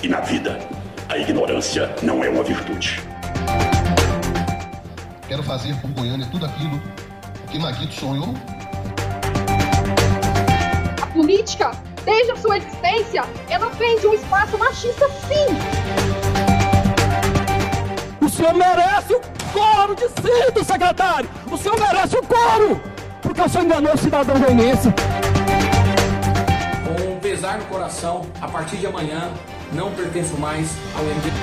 E na vida, a ignorância não é uma virtude. Quero fazer por Goiânia tudo aquilo que Maguito sonhou. A política, desde a sua existência, ela prende um espaço machista, sim. O senhor merece o coro de cinto, secretário! O senhor merece o coro! Porque o senhor enganou o cidadão goianense. Pesar no coração, a partir de amanhã, não pertenço mais ao MDB.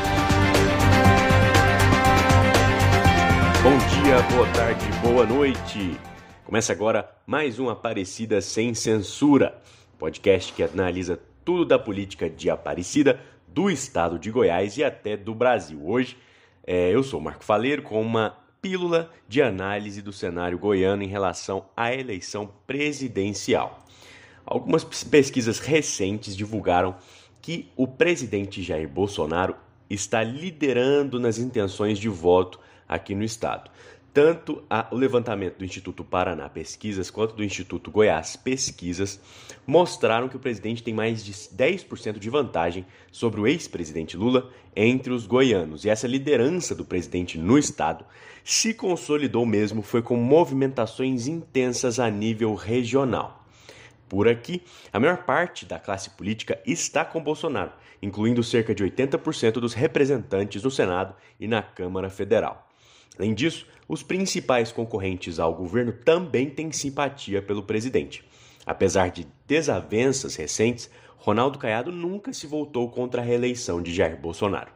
Bom dia, boa tarde, boa noite. Começa agora mais um Aparecida Sem Censura, podcast que analisa tudo da política de Aparecida, do estado de Goiás e até do Brasil. Hoje é, eu sou Marco Faleiro com uma pílula de análise do cenário goiano em relação à eleição presidencial. Algumas pesquisas recentes divulgaram que o presidente Jair Bolsonaro está liderando nas intenções de voto aqui no estado. Tanto o levantamento do Instituto Paraná Pesquisas quanto do Instituto Goiás Pesquisas mostraram que o presidente tem mais de 10% de vantagem sobre o ex-presidente Lula entre os goianos. E essa liderança do presidente no estado se consolidou mesmo foi com movimentações intensas a nível regional. Por aqui, a maior parte da classe política está com Bolsonaro, incluindo cerca de 80% dos representantes no Senado e na Câmara Federal. Além disso, os principais concorrentes ao governo também têm simpatia pelo presidente. Apesar de desavenças recentes, Ronaldo Caiado nunca se voltou contra a reeleição de Jair Bolsonaro.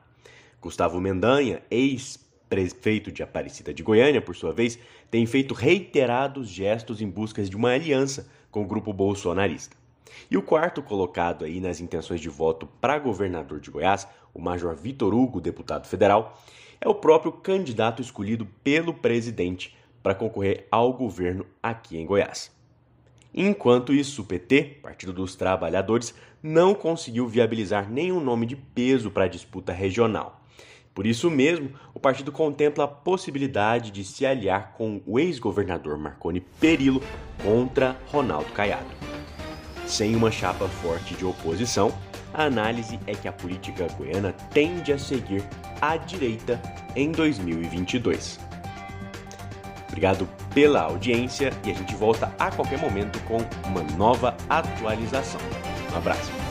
Gustavo Mendanha, ex-prefeito de Aparecida de Goiânia, por sua vez, tem feito reiterados gestos em busca de uma aliança com o grupo bolsonarista. E o quarto colocado aí nas intenções de voto para governador de Goiás, o Major Vitor Hugo, deputado federal, é o próprio candidato escolhido pelo presidente para concorrer ao governo aqui em Goiás. Enquanto isso, o PT, Partido dos Trabalhadores, não conseguiu viabilizar nenhum nome de peso para a disputa regional. Por isso mesmo, o partido contempla a possibilidade de se aliar com o ex-governador Marconi Perillo contra Ronaldo Caiado. Sem uma chapa forte de oposição, a análise é que a política goiana tende a seguir à direita em 2022. Obrigado pela audiência e a gente volta a qualquer momento com uma nova atualização. Um abraço.